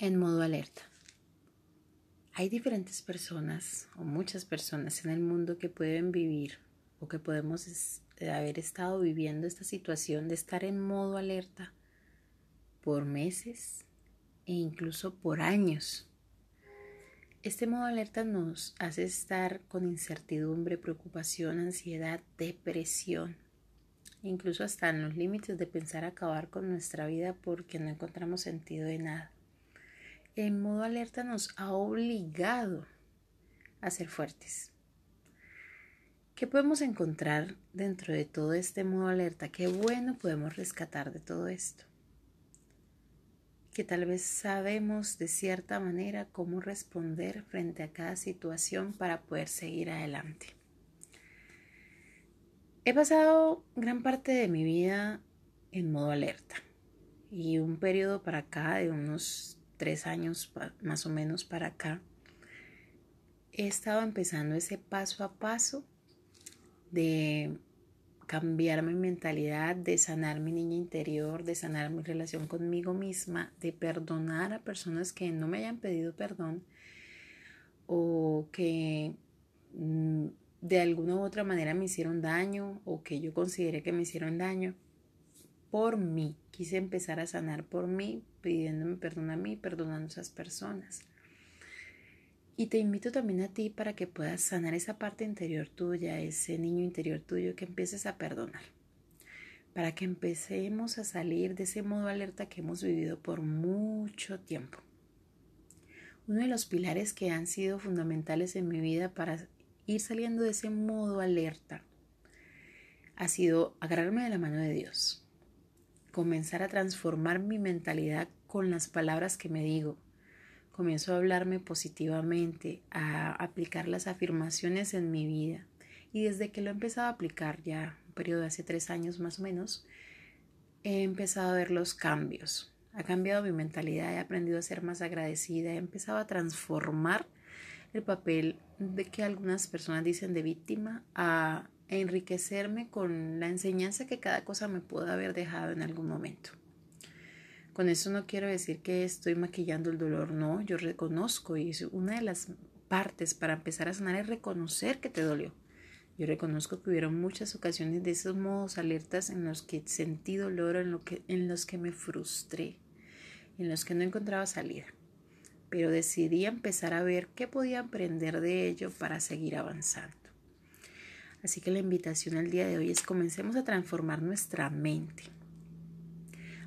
en modo alerta. Hay diferentes personas o muchas personas en el mundo que pueden vivir o que podemos haber estado viviendo esta situación de estar en modo alerta por meses e incluso por años. Este modo alerta nos hace estar con incertidumbre, preocupación, ansiedad, depresión, incluso hasta en los límites de pensar acabar con nuestra vida porque no encontramos sentido de nada el modo alerta nos ha obligado a ser fuertes. ¿Qué podemos encontrar dentro de todo este modo alerta? ¿Qué bueno podemos rescatar de todo esto? Que tal vez sabemos de cierta manera cómo responder frente a cada situación para poder seguir adelante. He pasado gran parte de mi vida en modo alerta y un periodo para acá de unos tres años más o menos para acá, he estado empezando ese paso a paso de cambiar mi mentalidad, de sanar mi niña interior, de sanar mi relación conmigo misma, de perdonar a personas que no me hayan pedido perdón o que mm, de alguna u otra manera me hicieron daño o que yo consideré que me hicieron daño por mí. Quise empezar a sanar por mí, pidiéndome perdón a mí, perdonando a esas personas. Y te invito también a ti para que puedas sanar esa parte interior tuya, ese niño interior tuyo, que empieces a perdonar. Para que empecemos a salir de ese modo alerta que hemos vivido por mucho tiempo. Uno de los pilares que han sido fundamentales en mi vida para ir saliendo de ese modo alerta ha sido agarrarme de la mano de Dios comenzar a transformar mi mentalidad con las palabras que me digo. Comienzo a hablarme positivamente, a aplicar las afirmaciones en mi vida. Y desde que lo he empezado a aplicar ya, un periodo de hace tres años más o menos, he empezado a ver los cambios. Ha cambiado mi mentalidad, he aprendido a ser más agradecida, he empezado a transformar el papel de que algunas personas dicen de víctima a enriquecerme con la enseñanza que cada cosa me pudo haber dejado en algún momento. Con eso no quiero decir que estoy maquillando el dolor, no, yo reconozco y una de las partes para empezar a sanar es reconocer que te dolió. Yo reconozco que hubieron muchas ocasiones de esos modos alertas en los que sentí dolor, en, lo que, en los que me frustré, en los que no encontraba salida. Pero decidí empezar a ver qué podía aprender de ello para seguir avanzando. Así que la invitación al día de hoy es comencemos a transformar nuestra mente.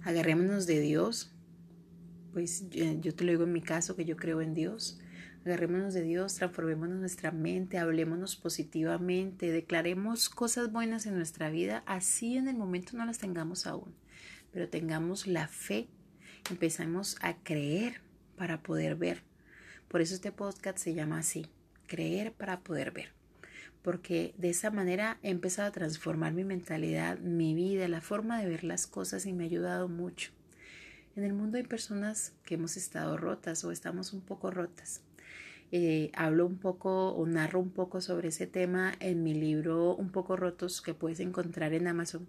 Agarrémonos de Dios, pues yo te lo digo en mi caso que yo creo en Dios. Agarrémonos de Dios, transformémonos nuestra mente, hablémonos positivamente, declaremos cosas buenas en nuestra vida, así en el momento no las tengamos aún, pero tengamos la fe, empezamos a creer para poder ver. Por eso este podcast se llama así, creer para poder ver porque de esa manera he empezado a transformar mi mentalidad, mi vida, la forma de ver las cosas y me ha ayudado mucho. En el mundo hay personas que hemos estado rotas o estamos un poco rotas. Eh, hablo un poco o narro un poco sobre ese tema en mi libro Un poco rotos que puedes encontrar en Amazon.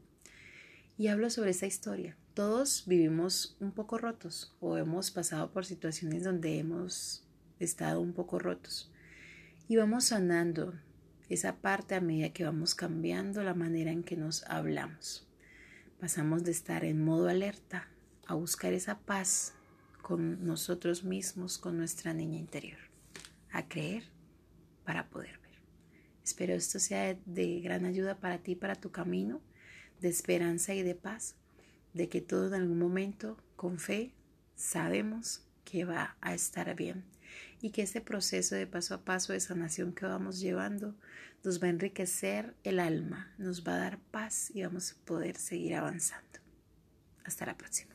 Y hablo sobre esa historia. Todos vivimos un poco rotos o hemos pasado por situaciones donde hemos estado un poco rotos. Y vamos sanando, esa parte a medida que vamos cambiando la manera en que nos hablamos. Pasamos de estar en modo alerta a buscar esa paz con nosotros mismos, con nuestra niña interior, a creer para poder ver. Espero esto sea de gran ayuda para ti, para tu camino, de esperanza y de paz, de que todo en algún momento, con fe, sabemos que va a estar bien y que este proceso de paso a paso de sanación que vamos llevando nos va a enriquecer el alma, nos va a dar paz y vamos a poder seguir avanzando. Hasta la próxima.